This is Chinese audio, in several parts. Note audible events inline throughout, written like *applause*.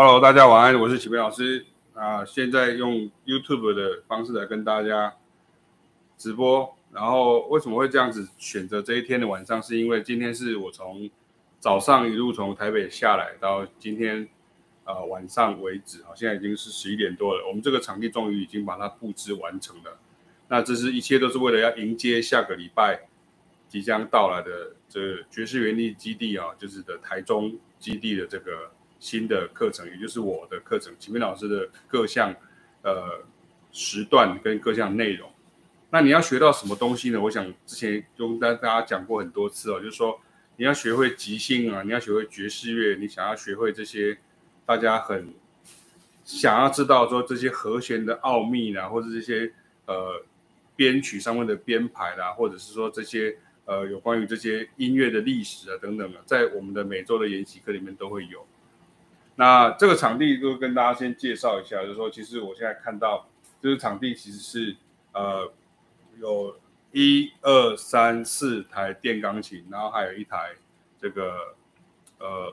Hello，大家晚安，我是启明老师啊。现在用 YouTube 的方式来跟大家直播。然后为什么会这样子选择这一天的晚上？是因为今天是我从早上一路从台北下来到今天呃晚上为止啊，现在已经是十一点多了。我们这个场地终于已经把它布置完成了。那这是一切都是为了要迎接下个礼拜即将到来的这爵士原力基地啊，就是的台中基地的这个。新的课程，也就是我的课程，启明老师的各项呃时段跟各项内容。那你要学到什么东西呢？我想之前就跟大家讲过很多次哦，就是说你要学会即兴啊，你要学会爵士乐，你想要学会这些大家很想要知道说这些和弦的奥秘啦，或者这些呃编曲上面的编排啦，或者是说这些呃有关于这些音乐的历史啊等等的，在我们的每周的研习课里面都会有。那这个场地就跟大家先介绍一下，就是说，其实我现在看到，这个场地其实是呃有一二三四台电钢琴，然后还有一台这个呃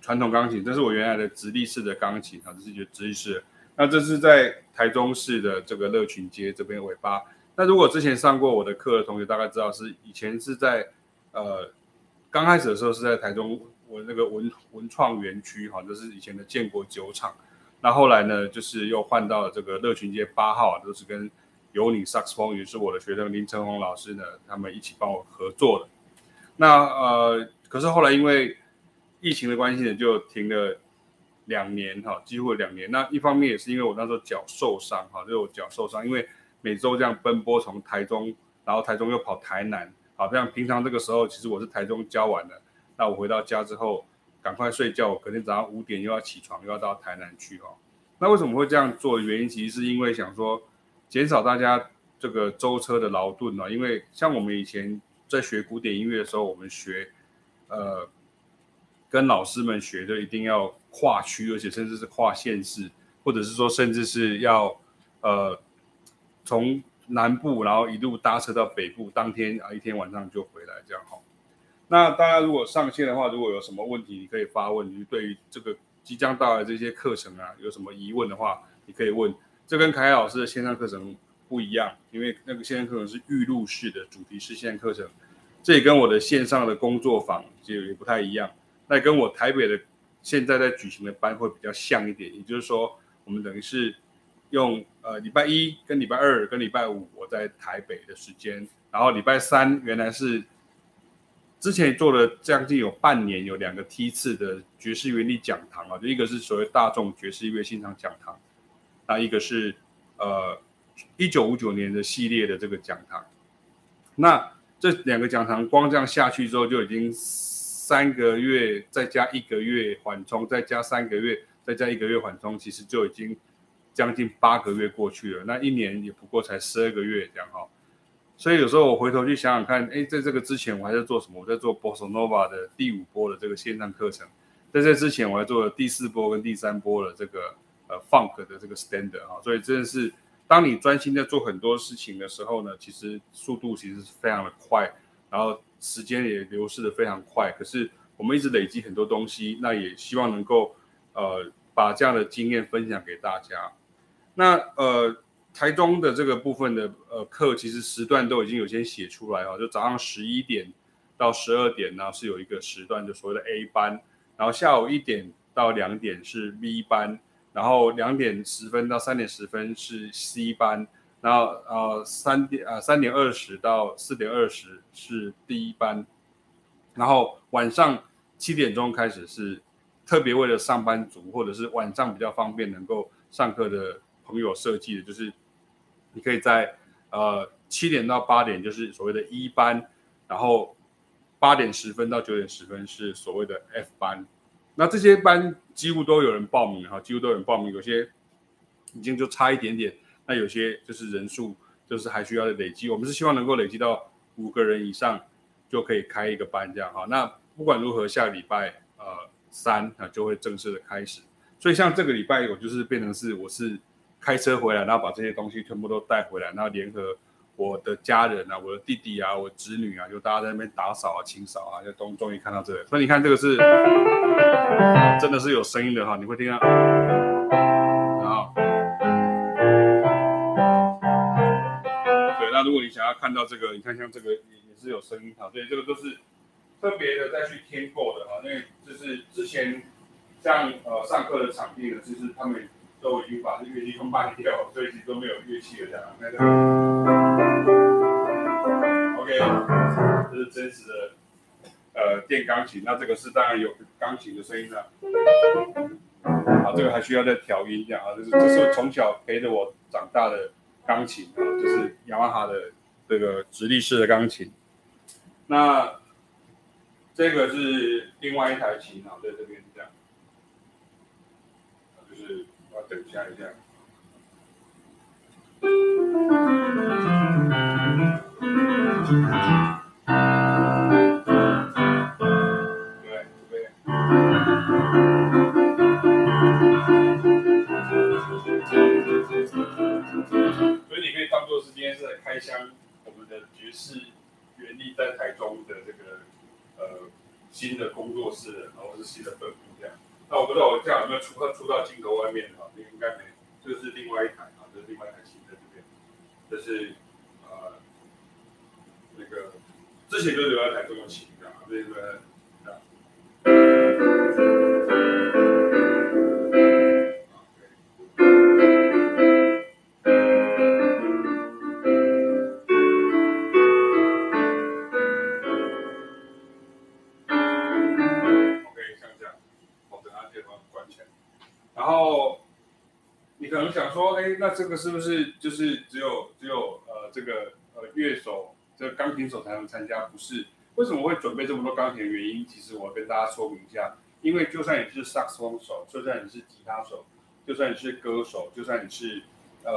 传统钢琴，这是我原来的直立式的钢琴啊，这是一个直立式。那这是在台中市的这个乐群街这边尾巴。那如果之前上过我的课的同学，大概知道是以前是在呃刚开始的时候是在台中。我那个文文创园区哈，就是以前的建国酒厂。那后来呢，就是又换到了这个乐群街八号，都是跟有你萨克斯风，也是我的学生林成宏老师呢，他们一起帮我合作的。那呃，可是后来因为疫情的关系呢，就停了两年哈，几乎两年。那一方面也是因为我那时候脚受伤哈，就是我脚受伤，因为每周这样奔波从台中，然后台中又跑台南，好，像平常这个时候其实我是台中教完的。那我回到家之后，赶快睡觉。我隔天早上五点又要起床，又要到台南去哦。那为什么会这样做？原因其实是因为想说，减少大家这个舟车的劳顿啊。因为像我们以前在学古典音乐的时候，我们学，呃，跟老师们学的一定要跨区，而且甚至是跨县市，或者是说甚至是要，呃，从南部然后一路搭车到北部，当天啊一天晚上就回来这样哈。那大家如果上线的话，如果有什么问题，你可以发问。你对于这个即将到来这些课程啊，有什么疑问的话，你可以问。这跟凯凯老师的线上课程不一样，因为那个线上课程是预录式的主题式线上课程，这也跟我的线上的工作坊就也不太一样。那跟我台北的现在在举行的班会比较像一点，也就是说，我们等于是用呃礼拜一跟礼拜二跟礼拜五我在台北的时间，然后礼拜三原来是。之前做了将近有半年，有两个梯次的爵士原力讲堂啊，就一个是所谓大众爵士乐欣赏讲堂，那一个是呃一九五九年的系列的这个讲堂。那这两个讲堂光这样下去之后，就已经三个月，再加一个月缓冲，再加三个月，再加一个月缓冲，其实就已经将近八个月过去了。那一年也不过才十二个月这样哈。所以有时候我回头去想想看，哎，在这个之前我还在做什么？我在做 Bossa Nova 的第五波的这个线上课程，在这之前我还做了第四波跟第三波的这个呃 Funk 的这个 Standard 哈。所以真的是，当你专心在做很多事情的时候呢，其实速度其实是非常的快，然后时间也流逝的非常快。可是我们一直累积很多东西，那也希望能够呃把这样的经验分享给大家。那呃。台中的这个部分的呃课，其实时段都已经有先写出来哦，就早上十一点到十二点呢是有一个时段，就所谓的 A 班，然后下午一点到两点是 B 班，然后两点十分到三点十分是 C 班，然后呃三点呃三点二十到四点二十是 D 班，然后晚上七点钟开始是特别为了上班族或者是晚上比较方便能够上课的朋友设计的，就是。你可以在呃七点到八点就是所谓的一班，然后八点十分到九点十分是所谓的 F 班，那这些班几乎都有人报名哈，几乎都有人报名，有些已经就差一点点，那有些就是人数就是还需要累积，我们是希望能够累积到五个人以上就可以开一个班这样哈。那不管如何，下礼拜呃三啊就会正式的开始，所以像这个礼拜我就是变成是我是。开车回来，然后把这些东西全部都带回来，然后联合我的家人啊，我的弟弟啊，我侄女啊，就大家在那边打扫啊、清扫啊，就终终于看到这个。所以你看，这个是真的是有声音的哈，你会听到。然后，对，那如果你想要看到这个，你看像这个也也是有声音哈，所以这个都是特别的再去添购的哈，因为就是之前像呃上课的场地呢，就是他们都已经把这乐器都卖掉，所以其实都没有乐器了这样。，OK，这是真实的。呃，电钢琴，那这个是当然有钢琴的声音了。啊，这个还需要再调音这样啊，这是这是从小陪着我长大的钢琴啊，就是雅马哈的这个直立式的钢琴。那这个是另外一台琴啊，在这边等一下一下。对这样，就是我要等一下一下。开箱我们的爵士园艺在台中的这个呃新的工作室，然后是新的分部这样。那我不知道我这样有没有出到出到镜头外面啊？这是另外一台啊，这是另外一台琴在这边。这是呃那个之前就留在台中的琴这样，这个那这个是不是就是只有只有呃这个呃乐手这个钢琴手才能参加？不是，为什么会准备这么多钢琴的原因？其实我跟大家说明一下，因为就算你是萨克斯风手，就算你是吉他手，就算你是歌手，就算你是呃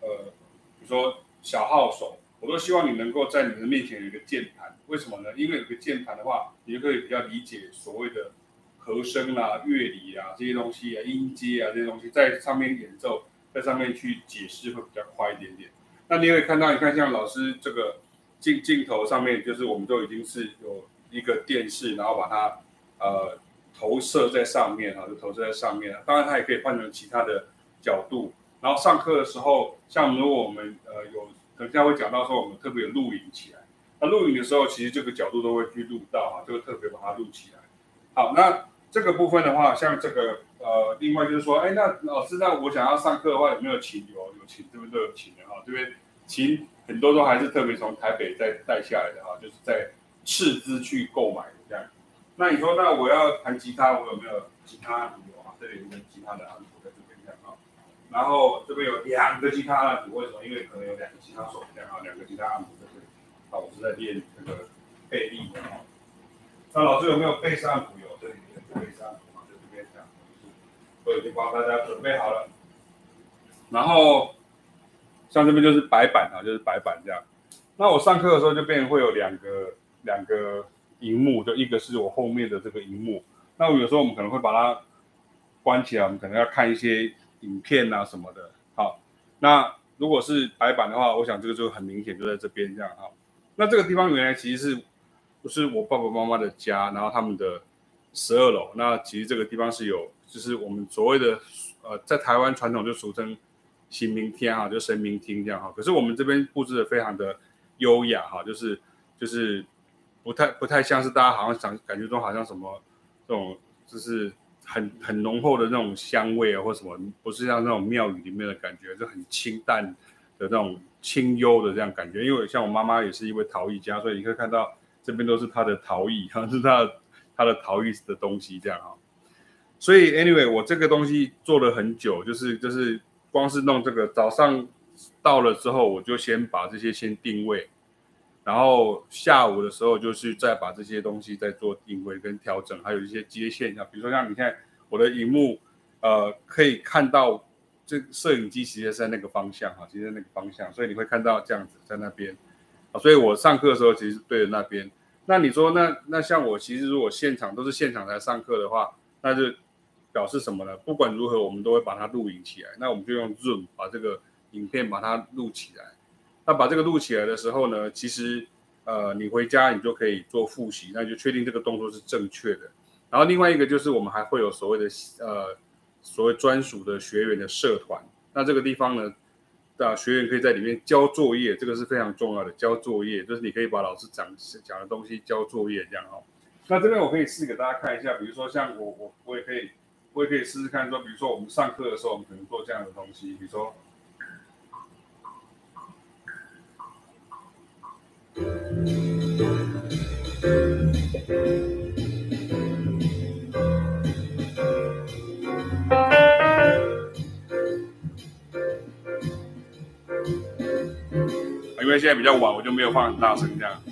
呃比如说小号手，我都希望你能够在你的面前有一个键盘。为什么呢？因为有个键盘的话，你就可以比较理解所谓的和声啦、乐理啊这些东西啊、音阶啊这些东西，在上面演奏。在上面去解释会比较快一点点。那你会看到，你看像老师这个镜镜头上面，就是我们都已经是有一个电视，然后把它呃投射在上面啊，就投射在上面。当然，它也可以换成其他的角度。然后上课的时候，像如果我们呃有，等下会讲到说我们特别录影起来。那录影的时候，其实这个角度都会去录到啊，就会特别把它录起来。好，那这个部分的话，像这个。呃，另外就是说，哎，那老师，那我想要上课的话，有没有琴？有，有琴，这边都有琴的哈。这边琴很多都还是特别从台北再带下来的哈，就是在斥资去购买的这样。那你说，那我要弹吉他，我有没有吉他按谱啊？这里有没有吉他的按谱在这边这样啊。然后这边有两个吉他按谱，为什么？因为可能有两个吉他手这样啊，两个吉他按谱在这里。啊，我是在练这个贝利的哈。那老师有没有贝斯按谱？有，这里有贝斯按谱。都已经帮大家准备好了，然后像这边就是白板啊，就是白板这样。那我上课的时候就变会有两个两个荧幕，就一个是我后面的这个荧幕。那我有时候我们可能会把它关起来，我们可能要看一些影片啊什么的。好，那如果是白板的话，我想这个就很明显就在这边这样哈。那这个地方原来其实是不是我爸爸妈妈的家，然后他们的十二楼。那其实这个地方是有。就是我们所谓的呃，在台湾传统就俗称神明厅哈，就神明厅这样哈。可是我们这边布置的非常的优雅哈，就是就是不太不太像是大家好像想感觉中好像什么这种就是很很浓厚的那种香味啊或什么，不是像那种庙宇里面的感觉，就很清淡的那种清幽的这样感觉。因为像我妈妈也是一位陶艺家，所以你可以看到这边都是她的陶艺，哈，*laughs* 是她她的陶艺的东西这样哈。所以，anyway，我这个东西做了很久，就是就是光是弄这个，早上到了之后，我就先把这些先定位，然后下午的时候就是再把这些东西再做定位跟调整，还有一些接线，像比如说像你看我的荧幕，呃，可以看到这摄影机其实在那个方向哈，其实在那个方向，所以你会看到这样子在那边，啊，所以我上课的时候其实对着那边。那你说那那像我其实如果现场都是现场来上课的话，那就。表示什么呢？不管如何，我们都会把它录影起来。那我们就用 Zoom 把这个影片把它录起来。那把这个录起来的时候呢，其实呃，你回家你就可以做复习，那就确定这个动作是正确的。然后另外一个就是我们还会有所谓的呃所谓专属的学员的社团，那这个地方呢，的学员可以在里面交作业，这个是非常重要的，交作业就是你可以把老师讲讲的东西交作业这样哦。那这边我可以试给大家看一下，比如说像我我我也可以我也可以试试看说，比如说我们上课的时候，我们可能做这样的东西，比如说。因为现在比较晚，我就没有放很大声这样。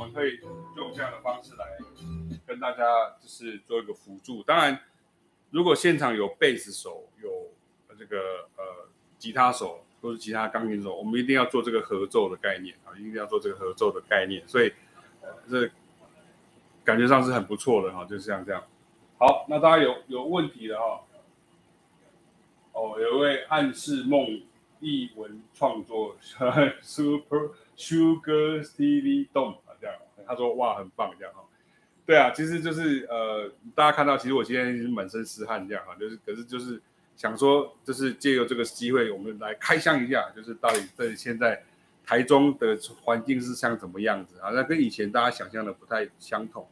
我们可以用这样的方式来跟大家就是做一个辅助。当然，如果现场有贝斯手、有这个呃吉他手或是其他钢琴手，我们一定要做这个合奏的概念啊，一定要做这个合奏的概念。所以，呃，这感觉上是很不错的哈，就是像这样。好，那大家有有问题的哈，哦，有一位暗示梦艺文创作 Super。Sugar Stevie Dom，他说哇，很棒，这样哈，对啊，其实就是呃，大家看到，其实我今天是满身湿汗这样哈，就是可是就是想说，就是借由这个机会，我们来开箱一下，就是到底在现在台中的环境是像怎么样子啊？那跟以前大家想象的不太相同，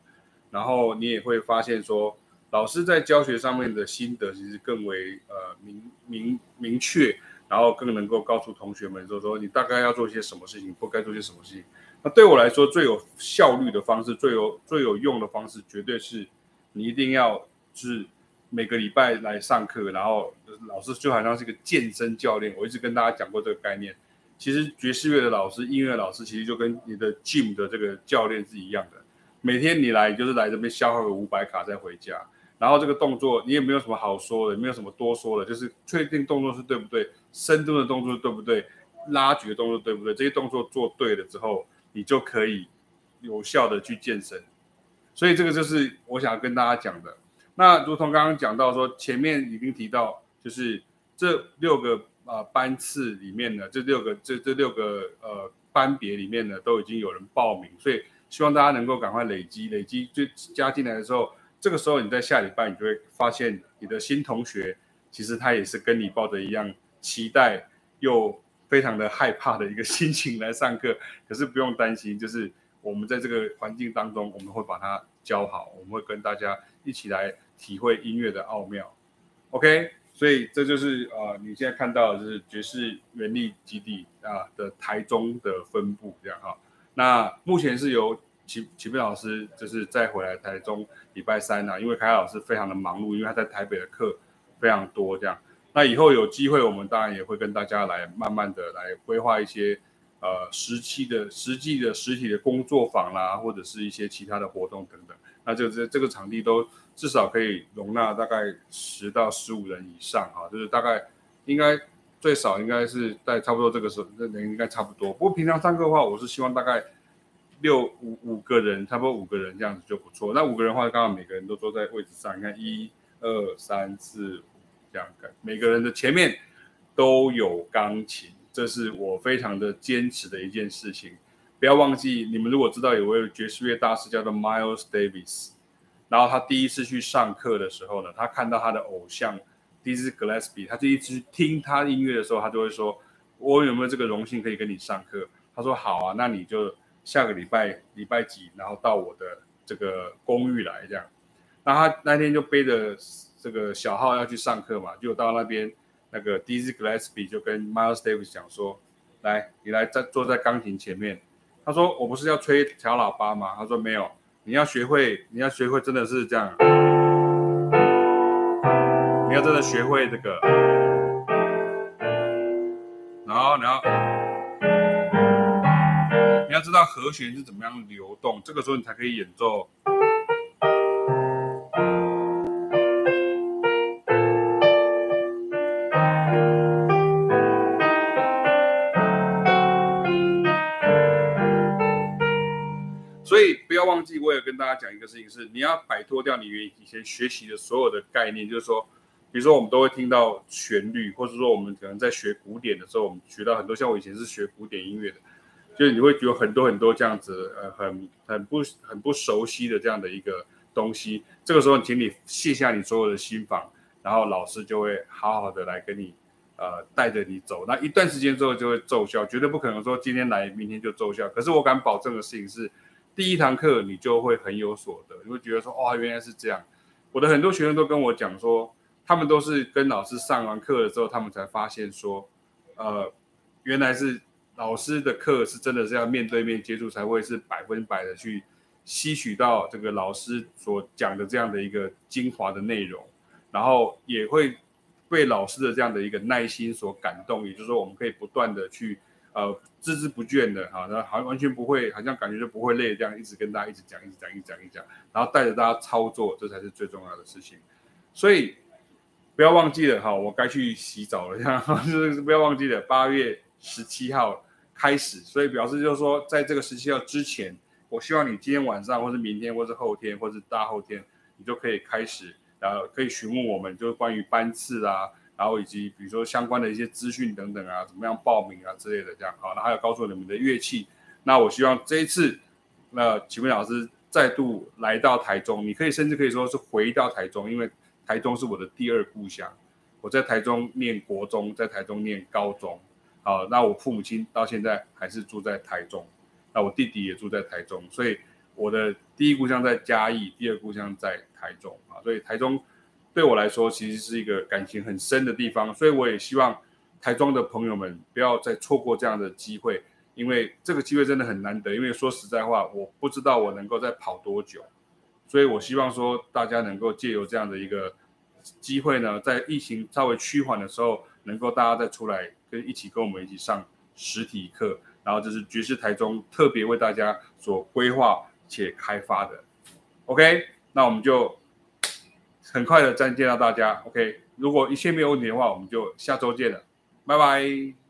然后你也会发现说，老师在教学上面的心得其实更为呃明明明确。然后更能够告诉同学们说说你大概要做些什么事情，不该做些什么事情。那对我来说最有效率的方式，最有最有用的方式，绝对是你一定要是每个礼拜来上课，然后老师就好像是一个健身教练。我一直跟大家讲过这个概念。其实爵士乐的老师、音乐老师，其实就跟你的 gym 的这个教练是一样的。每天你来就是来这边消耗个五百卡再回家。然后这个动作你也没有什么好说的，没有什么多说的，就是确定动作是对不对，深蹲的动作对不对，拉举的动作对不对，这些动作做对了之后，你就可以有效的去健身。所以这个就是我想跟大家讲的。那如同刚刚讲到说，前面已经提到，就是这六个、呃、班次里面呢，这六个这这六个呃班别里面呢，都已经有人报名，所以希望大家能够赶快累积累积，就加进来的时候。这个时候，你在下礼拜，你就会发现你的新同学，其实他也是跟你抱着一样期待又非常的害怕的一个 *laughs* 心情来上课。可是不用担心，就是我们在这个环境当中，我们会把它教好，我们会跟大家一起来体会音乐的奥妙。OK，所以这就是呃你现在看到就是爵士原力基地啊的台中的分布这样哈。那目前是由齐齐飞老师就是再回来台中礼拜三呢、啊，因为凯凯老师非常的忙碌，因为他在台北的课非常多，这样。那以后有机会，我们当然也会跟大家来慢慢的来规划一些呃实际的实际的实体的工作坊啦，或者是一些其他的活动等等。那这这这个场地都至少可以容纳大概十到十五人以上哈，就是大概应该最少应该是在差不多这个时候，那人应该差不多。不过平常上课的话，我是希望大概。六五五个人，差不多五个人这样子就不错。那五个人的话，刚好每个人都坐在位置上。你看，一、二、三、四、五这样，每个人的前面都有钢琴，这是我非常的坚持的一件事情。不要忘记，你们如果知道有位爵士乐大师叫做 Miles Davis，然后他第一次去上课的时候呢，他看到他的偶像 Dizzy Gillespie，他第一次听他音乐的时候，他就会说：“我有没有这个荣幸可以跟你上课？”他说：“好啊，那你就。”下个礼拜礼拜几，然后到我的这个公寓来这样，那他那天就背着这个小号要去上课嘛，就到那边那个 d i z z Gillespie 就跟 Miles Davis 讲说，来，你来在坐在钢琴前面。他说我不是要吹小喇叭吗？他说没有，你要学会，你要学会真的是这样，你要真的学会这个，然后然后。要知道和弦是怎么样流动，这个时候你才可以演奏。忘记，我也跟大家讲一个事情是，你要摆脱掉你以前学习的所有的概念，就是说，比如说我们都会听到旋律，或者说我们可能在学古典的时候，我们学到很多，像我以前是学古典音乐的。就是你会觉得很多很多这样子，呃，很很不很不熟悉的这样的一个东西。这个时候，请你卸下你所有的心防，然后老师就会好好的来跟你，呃，带着你走。那一段时间之后就会奏效，绝对不可能说今天来明天就奏效。可是我敢保证的事情是，第一堂课你就会很有所得，你会觉得说，哇，原来是这样。我的很多学生都跟我讲说，他们都是跟老师上完课了之后，他们才发现说，呃，原来是。老师的课是真的是要面对面接触才会是百分百的去吸取到这个老师所讲的这样的一个精华的内容，然后也会被老师的这样的一个耐心所感动，也就是说我们可以不断的去呃孜孜不倦的哈，那好像完全不会，好像感觉就不会累这样一直跟大家一直讲一直讲一直讲一直讲，然后带着大家操作，这才是最重要的事情。所以不要忘记了哈，我该去洗澡了，这样 *laughs* 就是不要忘记了八月十七号。开始，所以表示就是说，在这个十七号之前，我希望你今天晚上，或是明天，或是后天，或是大后天，你就可以开始，然后可以询问我们，就是关于班次啊，然后以及比如说相关的一些资讯等等啊，怎么样报名啊之类的，这样好，那还有告诉你们的乐器。那我希望这一次，那启明老师再度来到台中，你可以甚至可以说是回到台中，因为台中是我的第二故乡，我在台中念国中，在台中念高中。好，那我父母亲到现在还是住在台中，那我弟弟也住在台中，所以我的第一故乡在嘉义，第二故乡在台中啊，所以台中对我来说其实是一个感情很深的地方，所以我也希望台中的朋友们不要再错过这样的机会，因为这个机会真的很难得，因为说实在话，我不知道我能够再跑多久，所以我希望说大家能够借由这样的一个机会呢，在疫情稍微趋缓的时候，能够大家再出来。跟一起跟我们一起上实体课，然后这是爵士台中特别为大家所规划且开发的。OK，那我们就很快的再见到大家。OK，如果一切没有问题的话，我们就下周见了，拜拜。